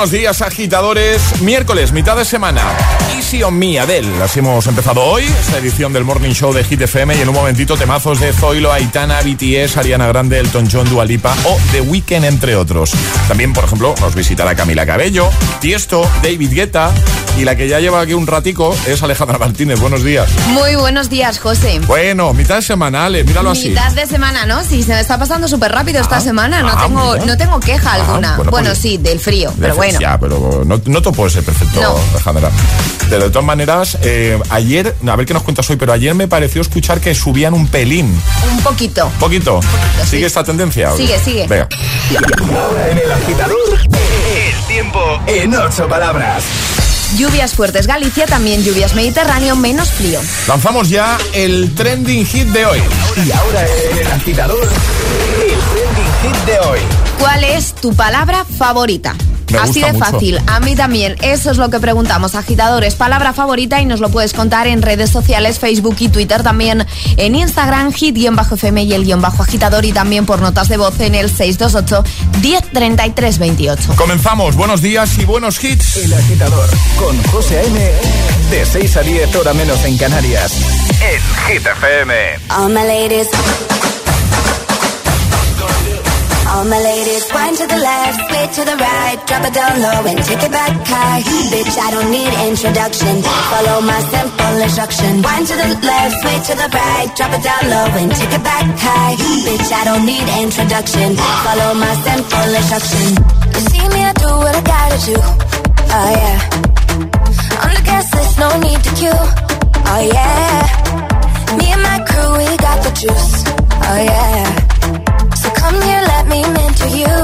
Buenos días, agitadores. Miércoles, mitad de semana. Easy on Me, Adele. Así hemos empezado hoy, esta edición del Morning Show de Hit FM. Y en un momentito, temazos de Zoilo, Aitana, BTS, Ariana Grande, Elton John, Dua Lipa o The Weeknd, entre otros. También, por ejemplo, nos visitará Camila Cabello, Tiesto, David Guetta. Y la que ya lleva aquí un ratico es Alejandra Martínez. Buenos días. Muy buenos días, José. Bueno, mitad de semana, Ale, míralo así. Mitad de semana, ¿no? Sí, se me está pasando súper rápido esta Ah, semana. No, ah, tengo, mira. no tengo queja Ah, alguna. bueno, Bueno, pues- sí, del frío, De pero bueno. Ya, pero no, no todo puede ser perfecto, No. Alejandra. Pero de todas maneras, eh, ayer, a ver qué nos cuentas hoy, pero ayer me pareció escuchar que subían un pelín. Un poquito. ¿Poquito? sí. ¿Sigue esta tendencia? Sigue, sigue. Venga. Ahora en el agitador, el tiempo en ocho palabras. Lluvias fuertes Galicia, también lluvias Mediterráneo, menos frío. Lanzamos ya el trending hit de hoy. Y ahora en el agitador, el hit de hoy. ¿Cuál es tu palabra favorita? Me Así gusta de mucho. fácil, a mí también. Eso es lo que preguntamos, agitadores. Palabra favorita y nos lo puedes contar en redes sociales, Facebook y Twitter, también en Instagram, hit-fm y el guion bajo agitador y también por notas de voz en el 628 103328. Comenzamos. Buenos días y buenos hits. El agitador con José A.M. De 6 a 10 hora menos en Canarias. En Hit FM. All my ladies. All my ladies, wind to the left, sway to the right, drop it down low and take it back high. Bitch, I don't need introduction. Follow my simple instruction. Wind to the left, sway to the right, drop it down low and take it back high. Bitch, I don't need introduction. Follow my simple instruction. You see me, I do what I gotta do. Oh yeah. On the guest list, no need to queue. Oh yeah. Me and my crew, we got the juice. Oh yeah. Come here, let me mentor you.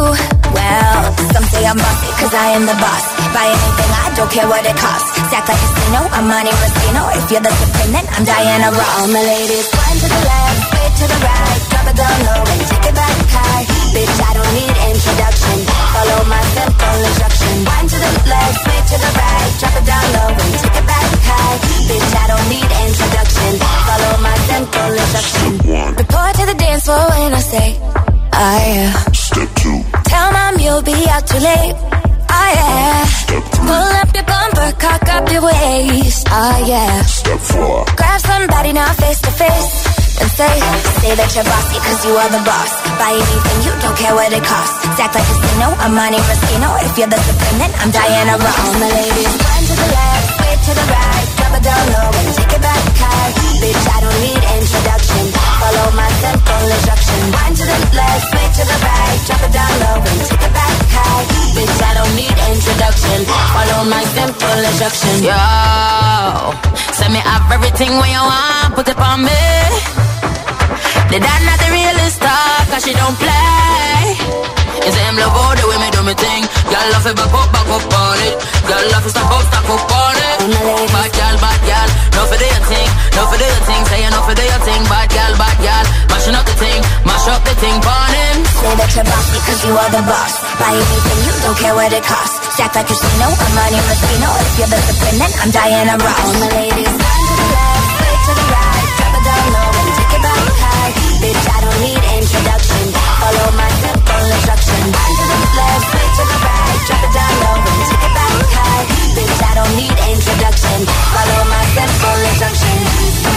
Well, some say I'm bossy, cause I am the boss. Buy anything, I don't care what it costs. Stack like a casino, I'm Monte Rustino. If you're the supreme, then I'm Diana Ross. All my ladies, one to the left, way to the right. Drop it down low and take it back high. Bitch, I don't need introduction. Follow my simple instruction. One to the left, way to the right. Drop it down low and take it back high. Bitch, I don't need introduction. Follow my simple instruction. Report to the dance floor when I say, oh yeah. Step two, Tell mom you'll be out too late. Oh yeah. step three, Pull up your bumper, cock up your waist. Oh yeah. step four, Grab somebody now face to face. And say, say that you're bossy cause you are the boss. Buy anything, you don't care what it costs. Act like a casino, I'm Monte Rustino. If you're the supreme, then I'm Diana Ross. All my ladies, one to the left, way to the right. Drop it down low and take it back high. Bitch, I don't need introduction. Follow my simple instruction. One to the left, way to the right. Drop it down low and take it back high. Bitch, I don't need introduction. Follow my simple instruction. Yo, send me up everything when you want, put it on me. The dad not the realest star, cause she don't play. You say him love all the way me do me thing. Y'all love it, back up, back up on it. Y'all love it, stop up, stop up on it. Bad gal, bad gal, no for the thing, no for the thing. Say no for the thing, gal, bad gal. Mashing up the thing, mash up the thing, burn him. Say that you're bossy cause you are the boss. Buy anything, you don't care what it costs. Stack like a casino, I'm Monte Rustino. If you're the supreme, then I'm Diana Ross. All my ladies, one to the left, way to the right. Drop it down low and take it back high. Bitch, I don't need introduction. Follow my simple instruction. One to the left, way to the right. Drop it down low and take it back high. Bitch, I don't need introduction. Follow my simple instruction.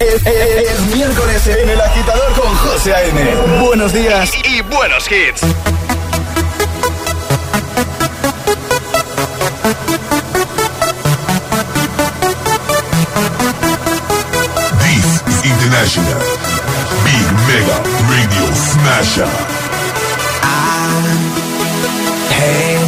Es, es- es miércoles en el agitador con José A.M. Buenos días y buenos hits. This is International. Big Mega Radio Smasher.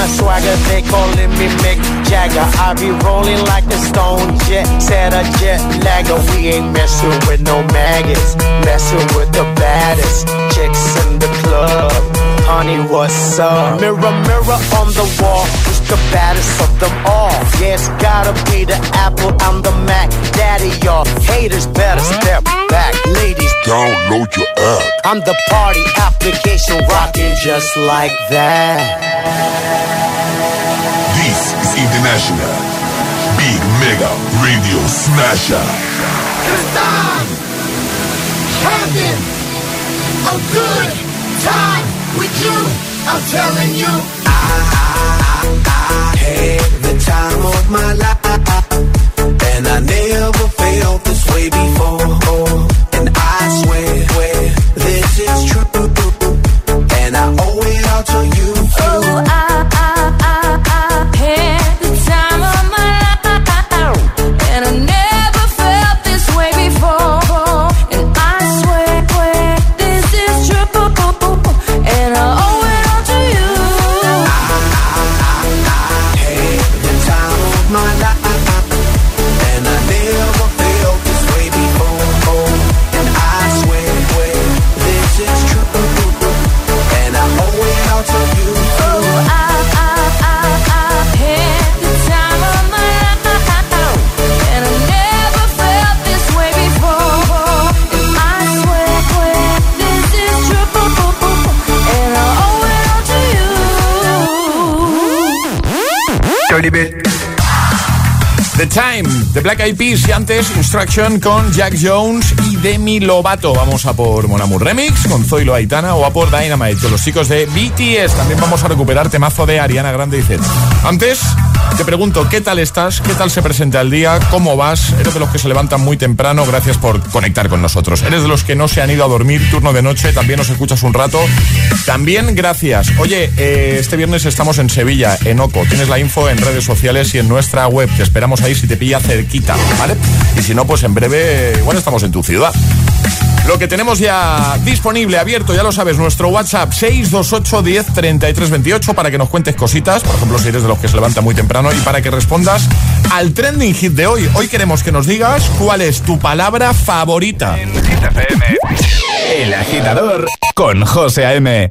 my swagger, they calling me Mick Jagger. I be rolling like a stone jet, set a jet lagger. We ain't messing with no maggots, messing with the baddest chicks in the club. Honey, what's up? Mirror, mirror on the wall, who's the baddest of them all? Yeah, it's gotta be the Apple, I'm the Mac. Daddy, y'all haters better step back. Ladies, Download your app. I'm the party application rocking just like that. This is International. Big Mega Radio Smasher. Cause I'm having a good time with you. I'm telling you. I, I, I had the time of my life. And I never felt this way before. And I swear, The Time, The Black Eyed Peas y antes Instruction con Jack Jones y Demi Lovato. Vamos a por Mon Amour Remix con Zoilo Aitana o a por Dynamite los chicos de BTS. También vamos a recuperar temazo de Ariana Grande y Z. Antes, te pregunto, ¿qué tal estás? ¿Qué tal se presenta el día? ¿Cómo vas? ¿Eres de los que se levantan muy temprano? Gracias por conectar con nosotros. ¿Eres de los que no se han ido a dormir turno de noche? También nos escuchas un rato. También gracias. Oye, eh, este viernes estamos en Sevilla, en Oco. Tienes la info en redes sociales y en nuestra web. Te esperamos ahí si te pilla cerquita, ¿vale? Y si no, pues en breve, igual estamos en tu ciudad. Lo que tenemos ya disponible, abierto, ya lo sabes, nuestro WhatsApp 628 10 33 28 para que nos cuentes cositas, por ejemplo, si eres de los que se levanta muy temprano y para que respondas al trending hit de hoy. Hoy queremos que nos digas cuál es tu palabra favorita. El agitador con José A.M.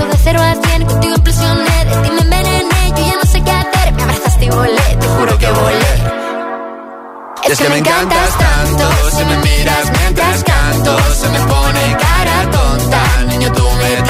eso de cero a cien, contigo impresioné, de ti me envenené, yo ya no sé qué hacer. Me abrazaste y volé, te juro que volé. Es que me encantas tanto, si me miras mientras canto, se me pone cara tonta, niño tú me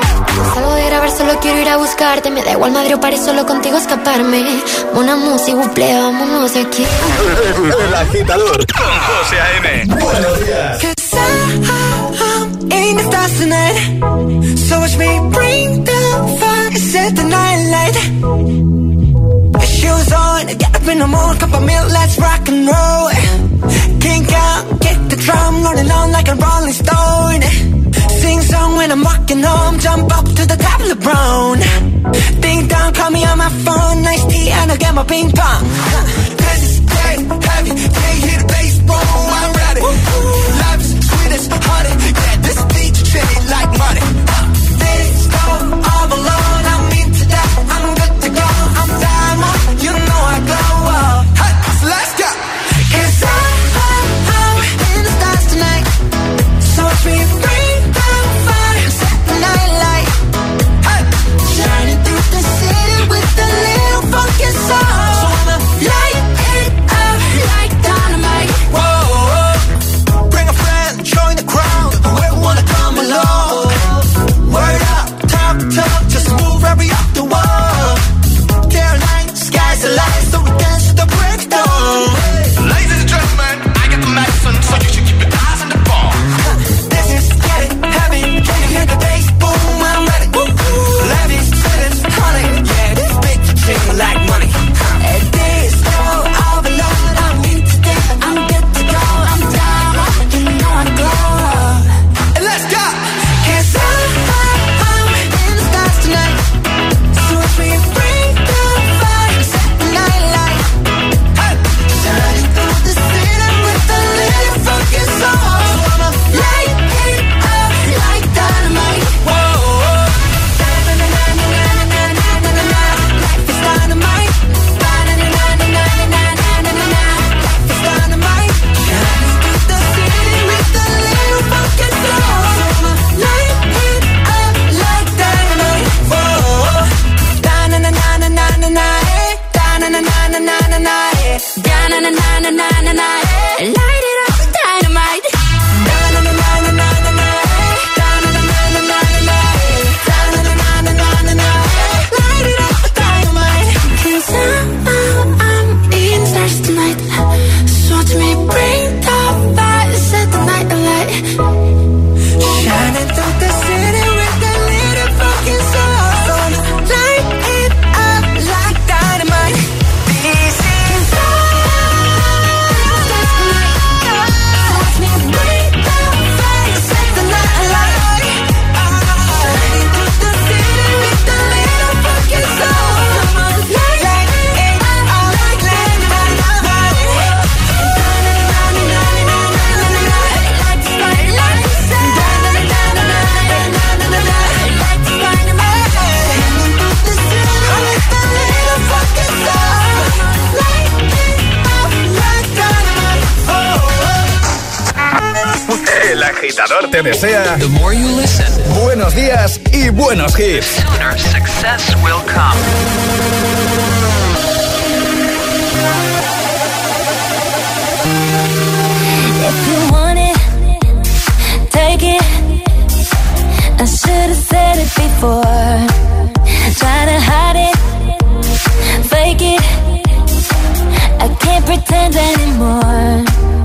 Me da igual madre o paré solo contigo escaparme. Una música, buple, vámonos aquí. El agitador con José A.M. Buenos días. Cause I, I, ain't the stars tonight. So watch me bring the fire, set the night light. Shoes on, get up in the morning, cup of milk, let's rock and roll. Kink out, kick the drum, rolling on like a rolling stone. sing song when I'm walking home. Jump up to the top of the LeBron. Ding dong, call me on my phone. Nice tea, and I'll get my ping pong. This is heavy, can hit the bass, baseball. I'm ready. Life's sweet as honey. Yeah, this beat you treat like money. hits. Sooner success will come. If you want it, take it. I should have said it before. Try to hide it, fake it. I can't pretend anymore.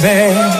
Baby.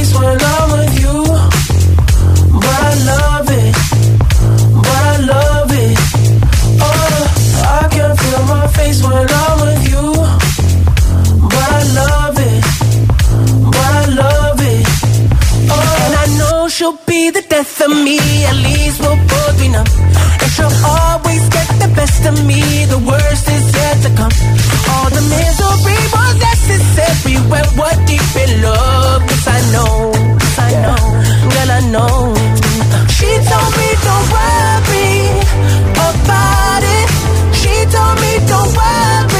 face when I'm with you, but I love it, but I love it. Oh, I can feel my face when I'm with you, but I love it, but I love it. Oh, and I know she'll be the death of me. At least we'll both be numb. And she'll always get the best of me. The worst is yet to come. All the misery was necessary when we're deep in love. Cause I know, cause I know, girl, I know. She told me don't worry about it. She told me don't worry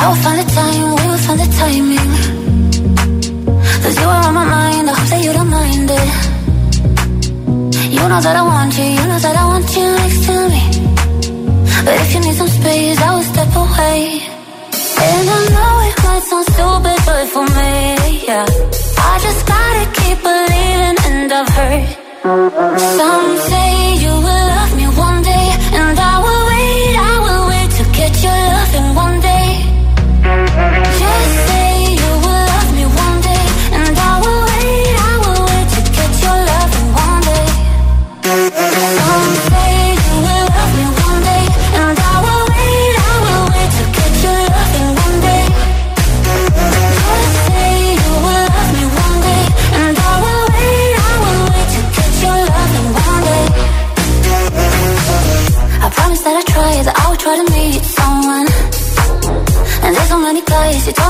I will find the time, we will find the timing. You are on my mind, I hope that you don't mind it. You know that I want you, you know that I want you next to me. But if you need some space, I will step away. And I know it stupid, but for me, yeah. I just gotta keep believing, and I've heard. Some say you will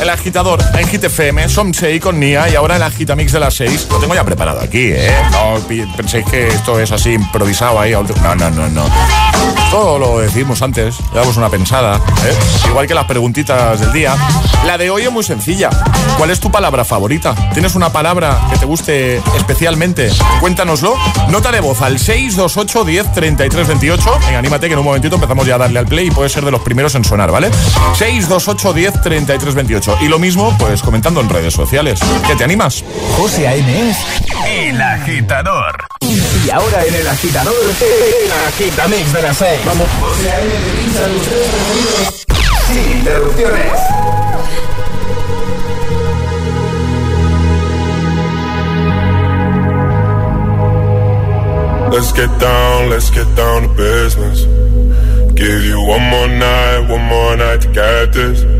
El agitador en Hit FM, Somsei con Nia y ahora el agitamix de las 6. Lo tengo ya preparado aquí, ¿eh? No penséis que esto es así improvisado ahí. No, no, no, no. Todo lo decimos antes, le damos una pensada, ¿eh? igual que las preguntitas del día. La de hoy es muy sencilla. ¿Cuál es tu palabra favorita? ¿Tienes una palabra que te guste especialmente? Cuéntanoslo. Nota de voz al 628 10 33 28. Venga, anímate que en un momentito empezamos ya a darle al play y puede ser de los primeros en sonar, ¿vale? 628 10 33 28. Y lo mismo, pues comentando en redes sociales. ¿Qué te animas? José A.M. es El Agitador. Y ahora en El Agitador, El Agitamix de las 6. Vamos. José A.M. los tres preferidos sin interrupciones. Let's get down, let's get down to business. Give you one more night, one more night to get this.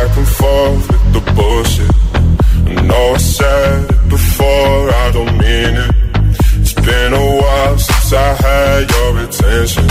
and forth with the bullshit. I know I said it before, I don't mean it. It's been a while since I had your attention.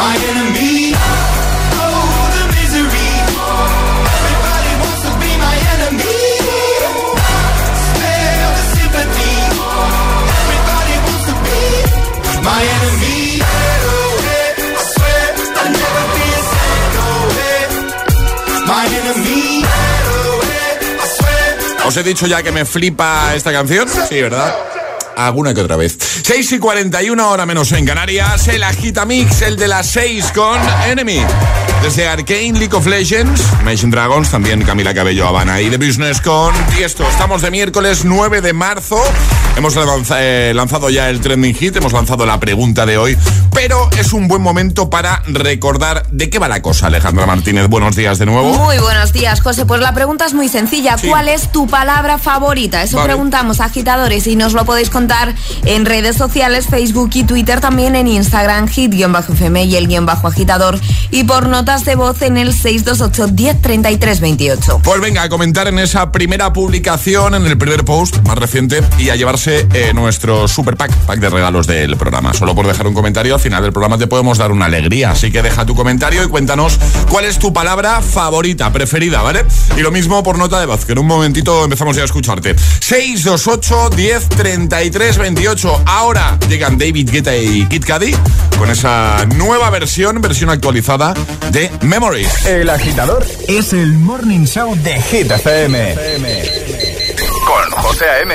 be my enemy. ¿Os he dicho ya que me flipa esta canción? Sí, ¿verdad? Alguna que otra vez. 6 y 41, hora menos en Canarias. El Agitamix, el de las 6 con Enemy. Desde Arcane, League of Legends, Imagine Dragons, también Camila Cabello Habana y The Business con Tiesto. Estamos de miércoles 9 de marzo. Hemos eh, lanzado ya el trending hit, hemos lanzado la pregunta de hoy, pero es un buen momento para recordar de qué va la cosa, Alejandra Martínez. Buenos días de nuevo. Muy buenos días, José. Pues la pregunta es muy sencilla. ¿Cuál es tu palabra favorita? Eso Vale. preguntamos a agitadores y nos lo podéis contar en redes sociales, Facebook y Twitter, también en Instagram, hit-fm y el guion bajo agitador. Y por notas de voz en el 628 1033 28. Pues venga, a comentar en esa primera publicación, en el primer post más reciente, y a llevarse eh, nuestro super pack, pack de regalos del programa. Solo por dejar un comentario, al final del programa te podemos dar una alegría. Así que deja tu comentario y cuéntanos cuál es tu palabra favorita, preferida, ¿vale? Y lo mismo por nota de voz, que en un momentito empezamos ya a escucharte. 628 10 33 28. Ahora llegan David Guetta y Kid Cudi con esa nueva versión, versión actualizada de Memories. El agitador es el morning show de Hit FM. Con José A.M.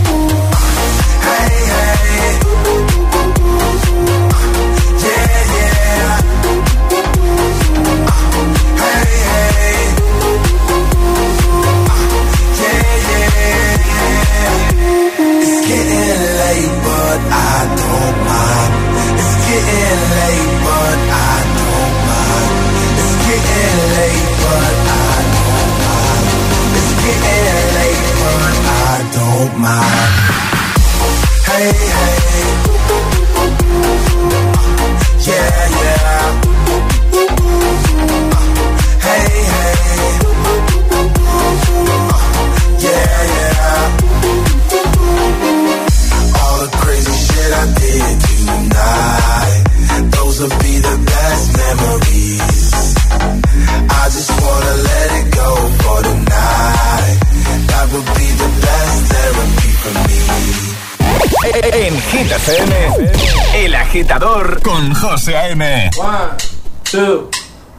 Say, amen. One, two,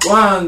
one.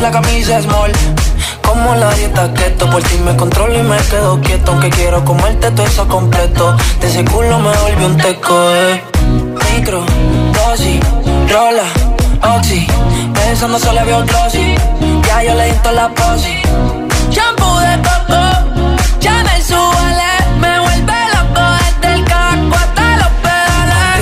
La camisa small. Como la dieta keto, por ti me controlo y me quedo quieto. Aunque quiero comerte todo eso completo. De ese culo me volvió un teco, eh. Micro, dosis, rola, oxi. Pensando solo había un glossy. Ya yo le di la posi.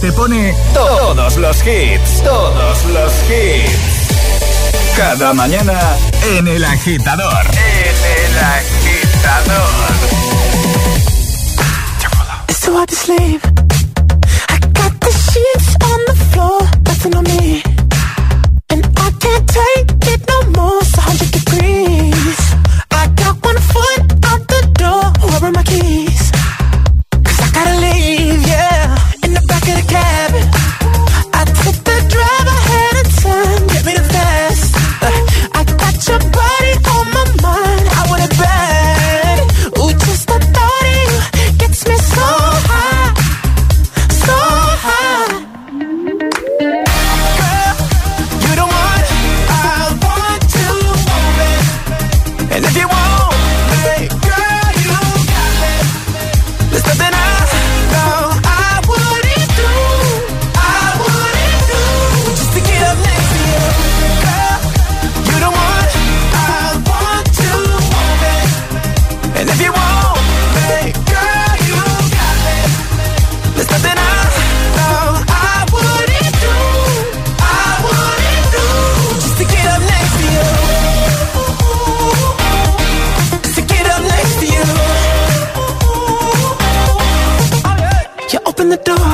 Te pone todos los hits, todos los hits. Cada mañana en El Agitador. En El Agitador. It's too hard to sleep. I got the sheets on the floor, nothing on me. Don't.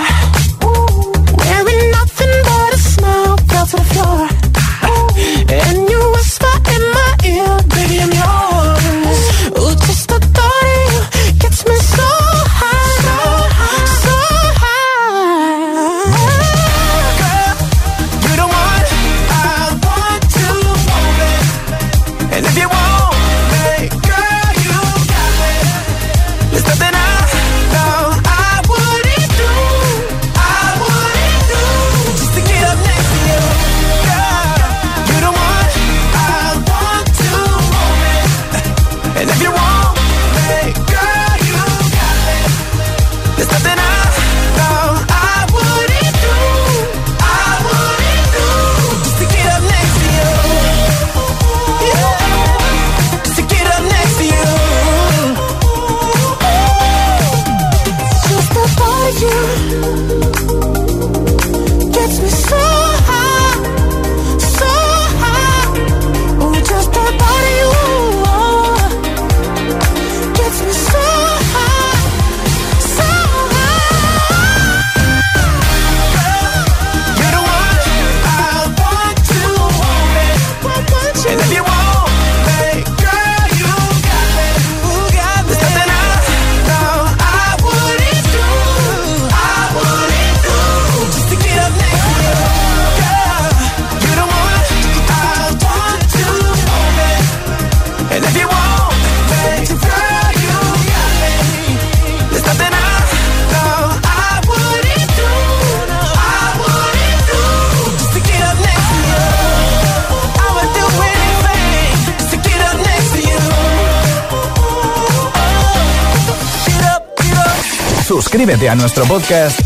Suscríbete a nuestro podcast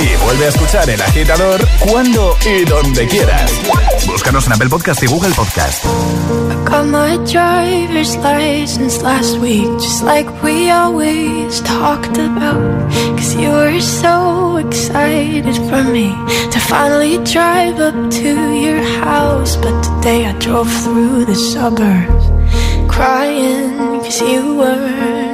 y vuelve a escuchar El Agitador cuando y donde quieras. Búscanos en Apple Podcast y Google Podcast. Got my driver's license last week, just like we always talked about. Cause you were so excited for me to finally drive up to your house. But today I drove through the suburbs, crying cause you weren't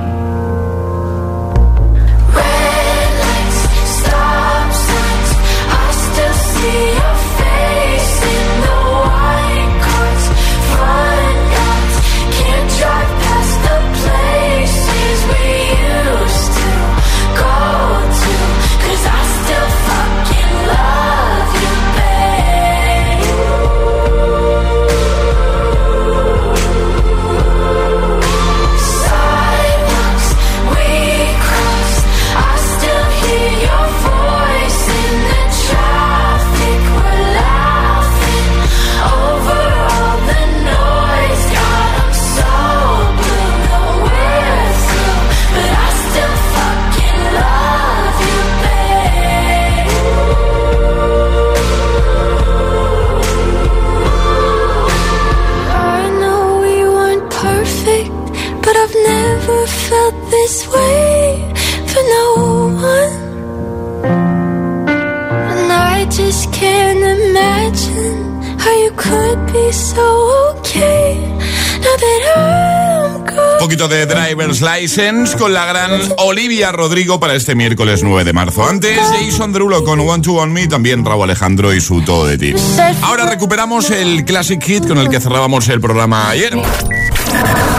Un poquito de Driver's License con la gran Olivia Rodrigo para este miércoles 9 de marzo. Antes, Jason Derulo con One to One Me, también Raúl Alejandro y su Todo de Ti. Ahora recuperamos el Classic Hit con el que cerrábamos el programa ayer.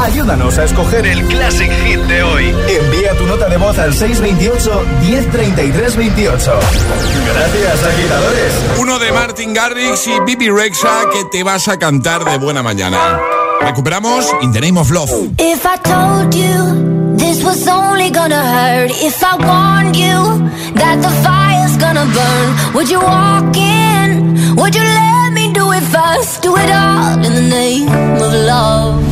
Ayúdanos a escoger el Classic Hit de hoy. Envía tu nota de voz al 628 1033 28. Gracias, agitadores. Uno de Martin Garrix y Bibi Rexa que te vas a cantar de buena mañana. Recuperamos In the Name of Love. If I told you this was only gonna hurt, if I warned you that the fire's gonna burn, would you walk in? Would you let me do it first? Do it all in the name of love.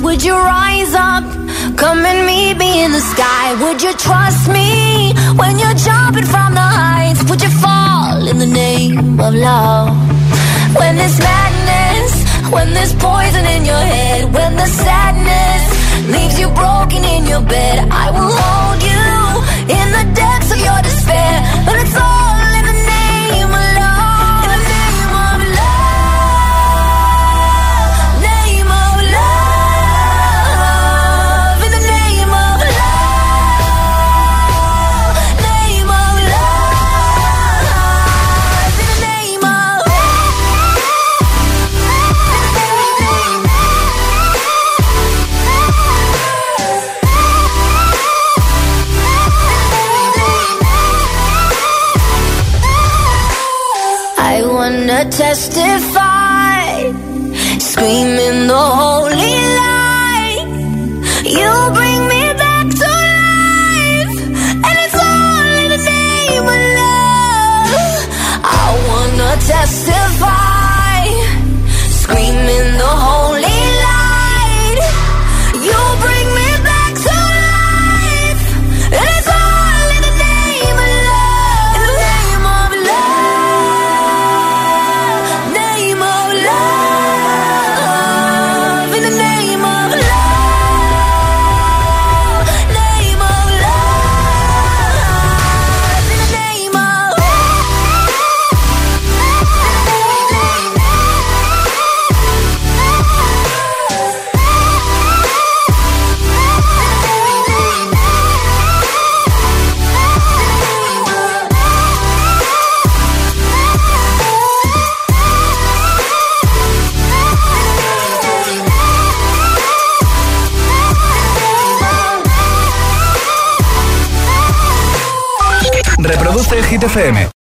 Would you rise up? Come and meet me in the sky. Would you trust me when you're jumping from the heights? Would you fall in the name of love? When there's madness, when there's poison in your head, when the sadness